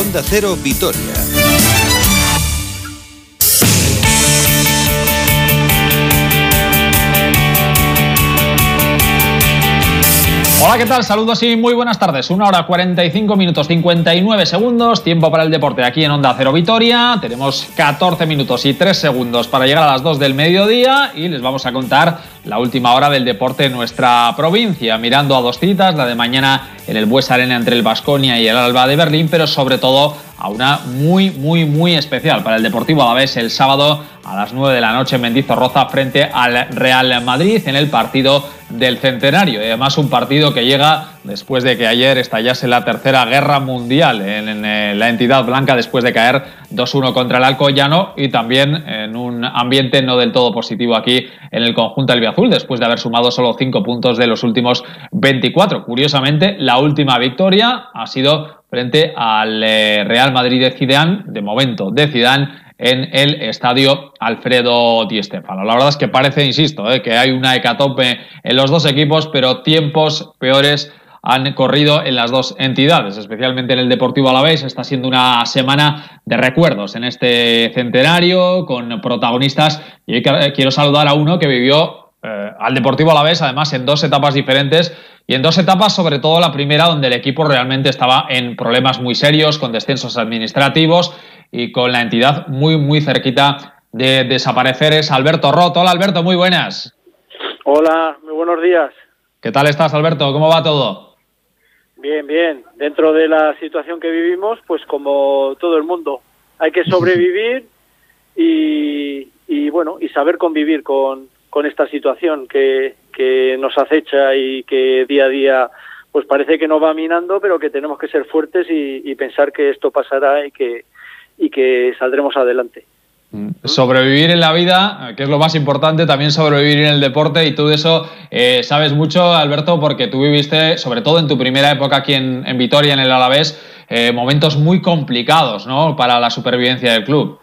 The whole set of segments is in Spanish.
Onda Cero Vitoria. Hola, ¿qué tal? Saludos y muy buenas tardes. Una hora 45 minutos 59 segundos. Tiempo para el deporte aquí en Onda Cero Vitoria. Tenemos 14 minutos y 3 segundos para llegar a las 2 del mediodía y les vamos a contar la última hora del deporte en nuestra provincia. Mirando a dos citas, la de mañana en el Bues Arena entre el Vasconia y el Alba de Berlín, pero sobre todo a una muy, muy, muy especial para el Deportivo Alavés el sábado a las 9 de la noche en Mendizorroza frente al Real Madrid en el partido del centenario. Y además un partido que llega después de que ayer estallase la tercera guerra mundial en, eh, la entidad blanca después de caer 2-1 contra el Alcoyano y también en un ambiente no del todo positivo aquí en el conjunto albiazul después de haber sumado solo 5 puntos de los últimos 24. Curiosamente, la última victoria ha sido frente al eh, Real Madrid de Zidane, de momento de Zidane, en el estadio Alfredo Di Stéfano. La verdad es que parece, insisto, eh, que hay una hecatombe en los dos equipos, pero tiempos peores han corrido en las dos entidades, especialmente en el Deportivo Alavés. Está siendo una semana de recuerdos en este centenario con protagonistas y quiero saludar a uno que vivió eh, al Deportivo Alavés, además en dos etapas diferentes y en dos etapas, sobre todo la primera, donde el equipo realmente estaba en problemas muy serios, con descensos administrativos y con la entidad muy, muy cerquita de desaparecer, es Alberto Roto. Hola Alberto, muy buenas. Hola, muy buenos días. ¿Qué tal estás, Alberto? ¿Cómo va todo? Bien, bien. Dentro de la situación que vivimos, pues como todo el mundo, hay que sobrevivir y, y bueno, y saber convivir con, con esta situación que, que nos acecha y que día a día pues parece que nos va minando, pero que tenemos que ser fuertes y, pensar que esto pasará y que, y que saldremos adelante. Mm. Sobrevivir en la vida, que es lo más importante, también sobrevivir en el deporte y tú de eso eh, sabes mucho, Alberto, porque tú viviste, sobre todo en tu primera época aquí en, en Vitoria, en el Alavés, eh, momentos muy complicados ¿no? para la supervivencia del club.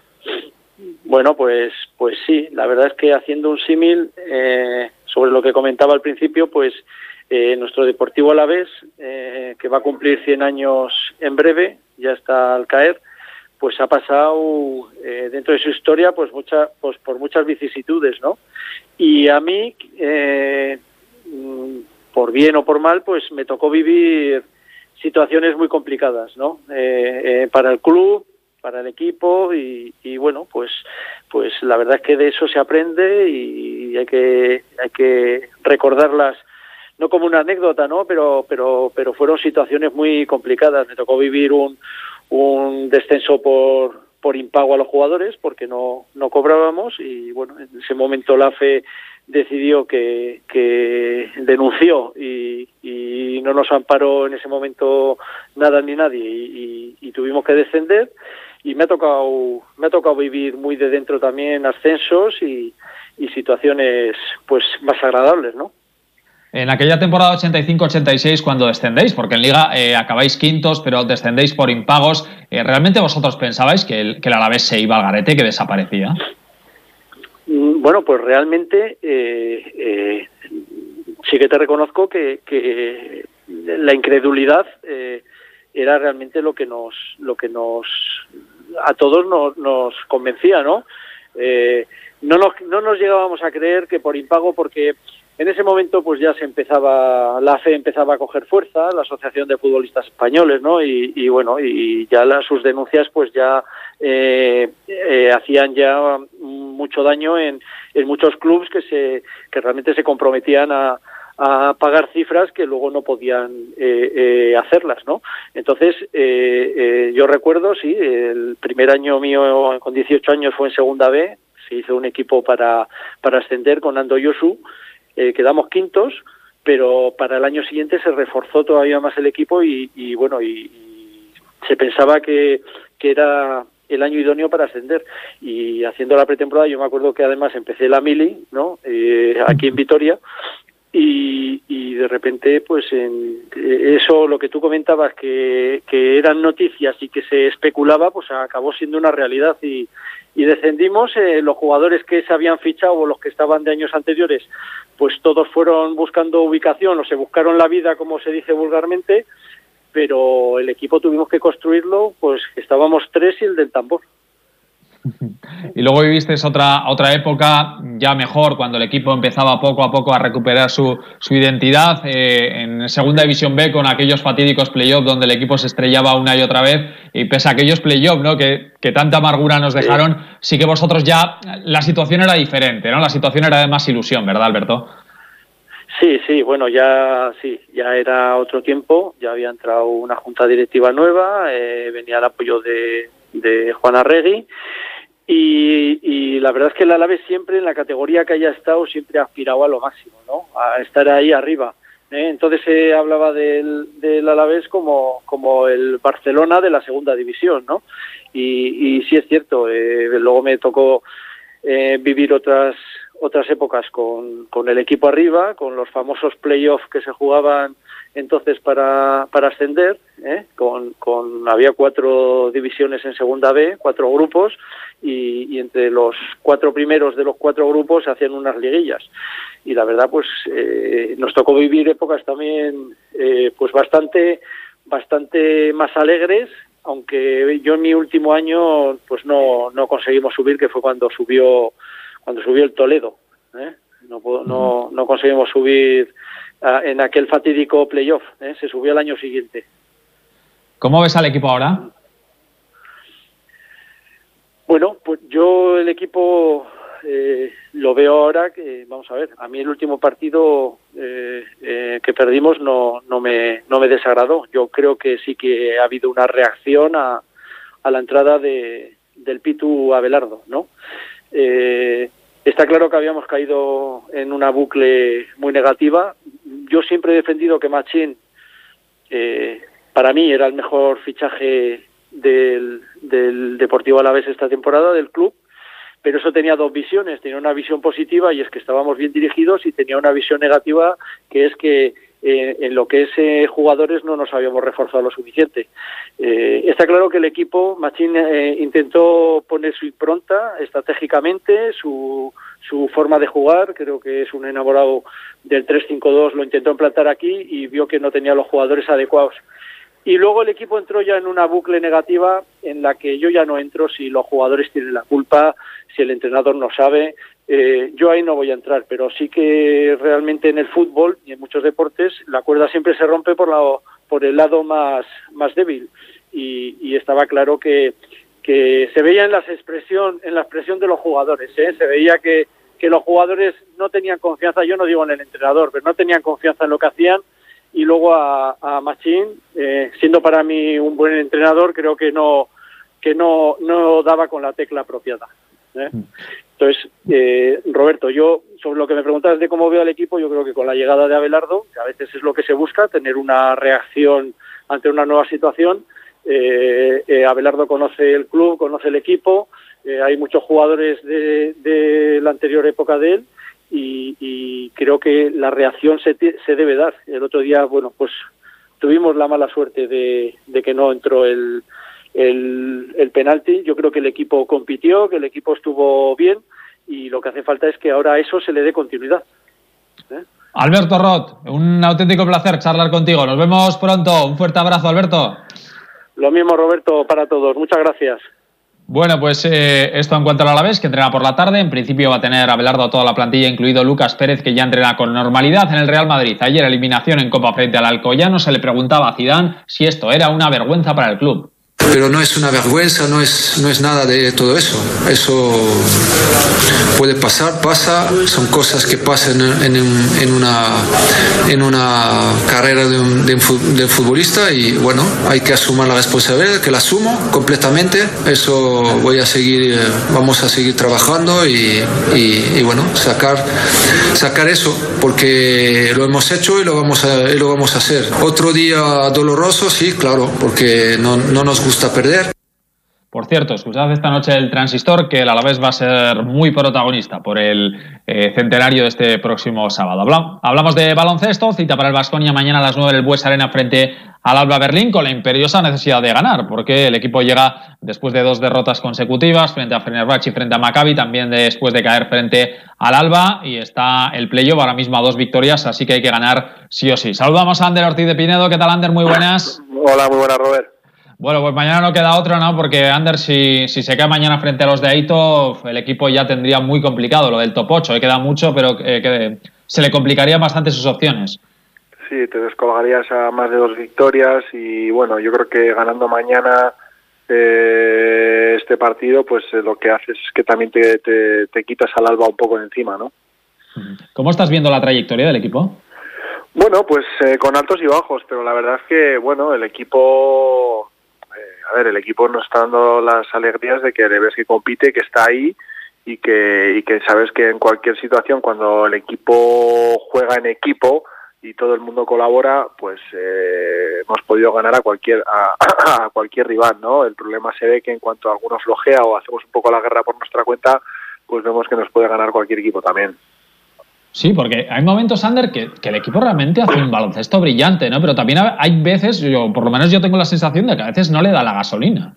Bueno, pues, pues sí, la verdad es que haciendo un símil eh, sobre lo que comentaba al principio, pues eh, nuestro Deportivo Alavés, eh, que va a cumplir 100 años en breve, ya está al caer, pues ha pasado eh, dentro de su historia pues, mucha, pues por muchas vicisitudes, ¿no? Y a mí, eh, mm, por bien o por mal, pues me tocó vivir situaciones muy complicadas, ¿no? Eh, para el club, para el equipo y, bueno pues pues la verdad es que de eso se aprende y hay que hay que recordarlas no como una anécdota no pero pero pero fueron situaciones muy complicadas. Me tocó vivir un un descenso por por impago a los jugadores porque no no cobrábamos y bueno en ese momento la fe decidió que, que denunció y, y, no nos amparó en ese momento nada ni nadie y tuvimos que descender y me ha tocado me ha tocado vivir muy de dentro también ascensos y, y situaciones pues más agradables, ¿no? En aquella temporada 85-86, cuando descendéis, porque en Liga eh, acabáis quintos, pero descendéis por impagos, eh, ¿realmente vosotros pensabais que el, que el Alavés se iba al garete, que desaparecía? Mm, bueno, pues realmente eh, sí que te reconozco que, que la incredulidad era realmente lo que nos, lo que nos a todos nos, nos convencía, ¿no? Eh, no, nos, no nos llegábamos a creer que por impago, porque en ese momento pues ya se empezaba, la fe empezaba a coger fuerza, la Asociación de Futbolistas Españoles, ¿no? Y, y bueno, y ya las, sus denuncias pues ya eh, eh, hacían ya mucho daño en, en muchos clubes que se que realmente se comprometían a, a pagar cifras que luego no podían eh, eh, hacerlas, ¿no? Entonces, eh, eh, yo recuerdo, sí, el primer año mío con 18 años fue en Segunda B, se hizo un equipo para, para ascender con Ando Yosu, eh, quedamos quintos, pero para el año siguiente se reforzó todavía más el equipo y, bueno, y, y se pensaba que, que era el año idóneo para ascender y haciendo la pretemporada yo me acuerdo que además empecé la mili no eh, aquí en Vitoria y, y de repente pues en eso lo que tú comentabas que, que eran noticias y que se especulaba pues acabó siendo una realidad y, y descendimos eh, los jugadores que se habían fichado o los que estaban de años anteriores pues todos fueron buscando ubicación o se buscaron la vida como se dice vulgarmente pero el equipo tuvimos que construirlo, pues estábamos tres y el del tambor. Y luego viviste otra, otra época ya mejor, cuando el equipo empezaba poco a poco a recuperar su, su identidad. Eh, en Segunda División B, con aquellos fatídicos playoffs donde el equipo se estrellaba una y otra vez, y pese a aquellos playoffs ¿no? que, que tanta amargura nos dejaron, sí. que vosotros ya la situación era diferente, ¿no? La situación era de más ilusión, ¿verdad, Alberto? Sí, sí, bueno, ya sí, ya era otro tiempo, ya había entrado una junta directiva nueva, eh, venía el apoyo de, de Juan Arregui y, la verdad es que el Alavés siempre en la categoría que haya estado siempre ha aspirado a lo máximo, ¿no? A estar ahí arriba. ¿eh? Entonces se hablaba del, del Alavés como, como el Barcelona de la segunda división, ¿no? Y, y sí es cierto, eh, luego me tocó eh, vivir otras otras épocas con, con el equipo arriba, con los famosos playoffs que se jugaban entonces para, para ascender, ¿eh? con, con, había cuatro divisiones en segunda B, cuatro grupos, y, entre los cuatro primeros de los cuatro grupos se hacían unas liguillas. Y la verdad, pues eh, nos tocó vivir épocas también eh, pues bastante, bastante más alegres, aunque yo en mi último año pues no, no conseguimos subir, que fue cuando subió, cuando subió el Toledo. ¿eh? No, no, no conseguimos subir en aquel fatídico playoff. ¿eh? Se subió el año siguiente. ¿Cómo ves al equipo ahora? Bueno, pues yo el equipo eh, lo veo ahora que, vamos a ver, a mí el último partido eh, que perdimos no, no, me, no me desagradó. Yo creo que sí que ha habido una reacción a, a la entrada de, del Pitu Abelardo, ¿no? Está claro que habíamos caído en una bucle muy negativa. Yo siempre he defendido que Machín eh, para mí era el mejor fichaje del, del Deportivo Alavés esta temporada del club pero eso tenía dos visiones, tenía una visión positiva y es que estábamos bien dirigidos y tenía una visión negativa que es que eh, en lo que es eh, jugadores no nos habíamos reforzado lo suficiente. Eh, está claro que el equipo, Machín intentó poner su impronta estratégicamente, su, su forma de jugar, creo que es un enamorado del 3-5-2, lo intentó implantar aquí y vio que no tenía los jugadores adecuados. Y luego el equipo entró ya en una bucle negativa en la que yo ya no entro si los jugadores tienen la culpa, si el entrenador no sabe. Eh, yo ahí no voy a entrar, pero sí que realmente en el fútbol y en muchos deportes la cuerda siempre se rompe por, la, por el lado más, débil. Y, estaba claro que, se veía en, las expresión, en la expresión de los jugadores. ¿eh? Se veía que los jugadores no tenían confianza, yo no digo en el entrenador, pero no tenían confianza en lo que hacían y luego a, a Machín, eh, siendo para mí un buen entrenador, creo que no que no, no daba con la tecla apropiada. ¿eh? Mm. Entonces, eh, Roberto, yo sobre lo que me preguntas de cómo veo al equipo, yo creo que con la llegada de Abelardo, que a veces es lo que se busca, tener una reacción ante una nueva situación, eh, eh Abelardo conoce el club, conoce el equipo, hay muchos jugadores de, de, la anterior época de él y, y creo que la reacción se, se, debe dar. El otro día, bueno, pues tuvimos la mala suerte de, de que no entró el, el, el penalti. Yo creo que el equipo compitió, que el equipo estuvo bien y lo que hace falta es que ahora a eso se le dé continuidad. ¿Eh? Alberto Roth, un auténtico placer charlar contigo. Nos vemos pronto. Un fuerte abrazo, Alberto. Lo mismo, Roberto, para todos. Muchas gracias. Bueno, pues eh, esto en cuanto a la vez, que entrena por la tarde. En principio va a tener a Belardo toda la plantilla, incluido Lucas Pérez, que ya entrena con normalidad en el Real Madrid. Ayer eliminación en Copa frente al Alcoyano. Se le preguntaba a Zidane si esto era una vergüenza para el club pero no es una vergüenza, no es, no es nada de todo eso. Eso puede pasar, pasa, son cosas que pasan en, en una, en una carrera de un, de futbolista y bueno, hay que asumir la responsabilidad, que la asumo completamente. Eso voy a seguir, vamos a seguir trabajando y, y, bueno, sacar, sacar eso, porque lo hemos hecho y lo vamos a, y lo vamos a hacer. Otro día doloroso, sí, claro, porque no, no nos gusta perder. Por cierto, escuchad esta noche el transistor que el Alavés va a ser muy protagonista por el eh, centenario de este próximo sábado. Hablamos de baloncesto, cita para el Vasconia mañana a las 9 del Bues Arena frente al Alba Berlín con la imperiosa necesidad de ganar, porque el equipo llega después de dos derrotas consecutivas frente a Fenerbahce y frente a Maccabi, también después de caer frente al Alba y está el playoff ahora mismo a dos victorias, así que hay que ganar sí o sí. Saludamos a Ander Ortiz de Pinedo, ¿qué tal Ander? Muy buenas. Hola, muy buenas Robert. Bueno, pues mañana no queda otro, ¿no? Porque Ander, si, si se cae mañana frente a los de Aito, el equipo ya tendría muy complicado lo del top 8. ¿eh? Queda mucho, pero eh, se le complicaría bastante sus opciones. Sí, te descolgarías a más de dos victorias y bueno, yo creo que ganando mañana eh, este partido, pues lo que haces es que también te, te, quitas al alba un poco de encima, ¿no? ¿Cómo estás viendo la trayectoria del equipo? Bueno, pues con altos y bajos, pero la verdad es que, bueno, el equipo a ver, el equipo nos está dando las alegrías de que le ves que compite, que está ahí y que, y que sabes que en cualquier situación, cuando el equipo juega en equipo y todo el mundo colabora, pues eh, hemos podido ganar a cualquier a, cualquier rival, ¿no? El problema se ve que en cuanto alguno flojea o hacemos un poco la guerra por nuestra cuenta, pues vemos que nos puede ganar cualquier equipo también. Sí, porque hay momentos, Sander, que, el equipo realmente hace un baloncesto brillante, ¿no? Pero también hay veces, yo, por lo menos yo tengo la sensación de que a veces no le da la gasolina.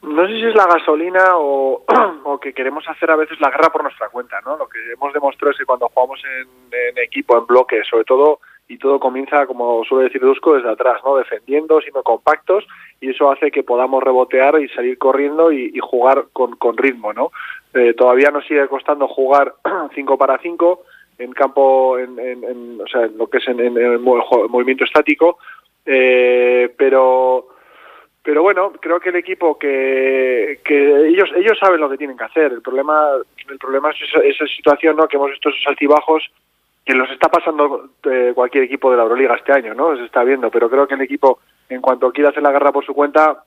No sé si es la gasolina o, que queremos hacer a veces la guerra por nuestra cuenta, ¿no? Lo que hemos demostrado es que cuando jugamos en, equipo, en bloque, sobre todo, y todo comienza, como suele decir Dusko, desde atrás, ¿no? Defendiendo, siendo compactos, y eso hace que podamos rebotear y salir corriendo y, jugar con, con ritmo, ¿no? Eh, todavía nos sigue costando jugar 5 para 5 en campo, en, o sea, lo que es en, movimiento estático, eh, pero pero bueno, creo que el equipo que, que ellos ellos saben lo que tienen que hacer. El problema el problema es esa, situación, ¿no? Que hemos visto esos altibajos que los está pasando eh, cualquier equipo de la Euroliga este año, ¿no? Se está viendo, pero creo que el equipo en cuanto quiera hacer la guerra por su cuenta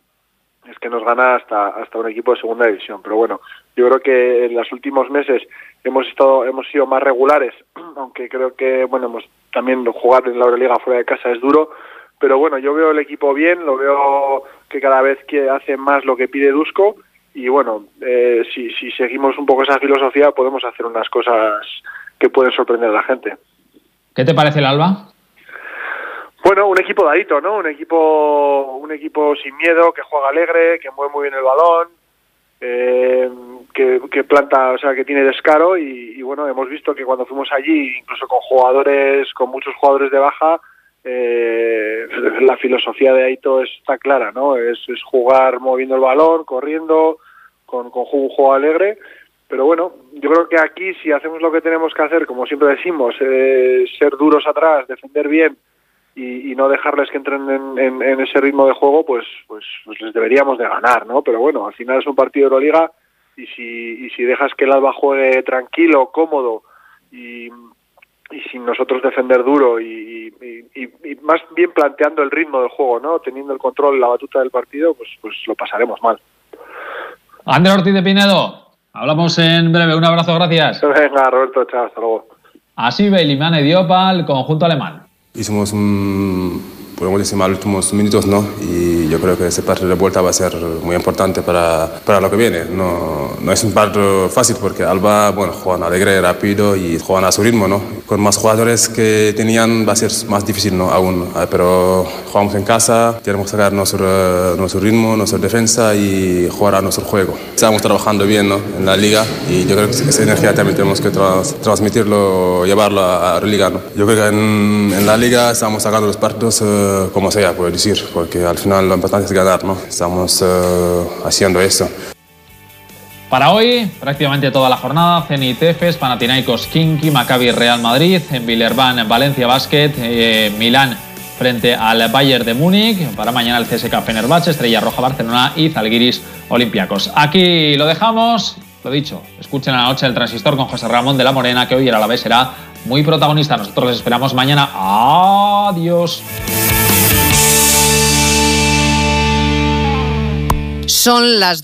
es que nos gana hasta hasta un equipo de segunda división. Pero bueno, yo creo que en los últimos meses hemos estado hemos sido más regulares, aunque creo que bueno hemos también jugar en la Euroliga fuera de casa es duro. Pero bueno, yo veo el equipo bien, lo veo que cada vez que hace más lo que pide Dusko y bueno, eh, si, si seguimos un poco esa filosofía podemos hacer unas cosas que pueden sorprender a la gente. ¿Qué te parece el Alba? Bueno, un equipo dadito, ¿no? Un equipo, un equipo sin miedo, que juega alegre, que mueve muy bien el balón, eh, que, planta, o sea, que tiene descaro y, bueno, hemos visto que cuando fuimos allí, incluso con jugadores, con muchos jugadores de baja, eh, la filosofía de Aito está clara, ¿no? Es, jugar moviendo el balón, corriendo, con, con un juego alegre. Pero bueno, yo creo que aquí si hacemos lo que tenemos que hacer, como siempre decimos, eh, ser duros atrás, defender bien y, no dejarles que entren en, ese ritmo de juego, pues, pues, pues, les deberíamos de ganar, ¿no? Pero bueno, al final es un partido de Euroliga y si, y si dejas que el Alba juegue tranquilo, cómodo y, y sin nosotros defender duro y, y, más bien planteando el ritmo del juego, ¿no? Teniendo el control, la batuta del partido, pues, pues lo pasaremos mal. André Ortiz de Pinedo, hablamos en breve. Un abrazo, gracias. Venga, Roberto, chao, hasta luego. Así Beilimane dio para el conjunto alemán. Hicimos un podemos decir, los últimos minutos, ¿no? Y yo creo que ese partido de vuelta va a ser muy importante para, para lo que viene. No, no es un partido fácil porque Alba, bueno, juegan alegre, rápido y juegan a su ritmo, ¿no? Con más jugadores que tenían va a ser más difícil, ¿no? Aún, ah, pero jugamos en casa, tenemos que sacar nuestro, nuestro ritmo, nuestra defensa y jugar a nuestro juego. Estamos trabajando bien, ¿no? En la liga y yo creo que esa energía también tenemos que transmitirlo, llevarlo a, la liga, ¿no? Yo creo que en, en la liga estamos sacando los partidos uh, como sea, puedo decir, porque al final lo importante es ganar, ¿no? Estamos eh, haciendo eso. Para hoy, prácticamente toda la jornada, Zenit Efes, Panathinaikos Kinky, Maccabi Real Madrid, en Villerban Valencia Basket, eh, Milán frente al Bayern de Múnich, para mañana el CSK Fenerbahce, Estrella Roja Barcelona y Zalgiris Olympiacos. Aquí lo dejamos, lo dicho, escuchen a la noche el transistor con José Ramón de la Morena, que hoy era la vez será muy protagonista. Nosotros les esperamos mañana. Adiós. Son las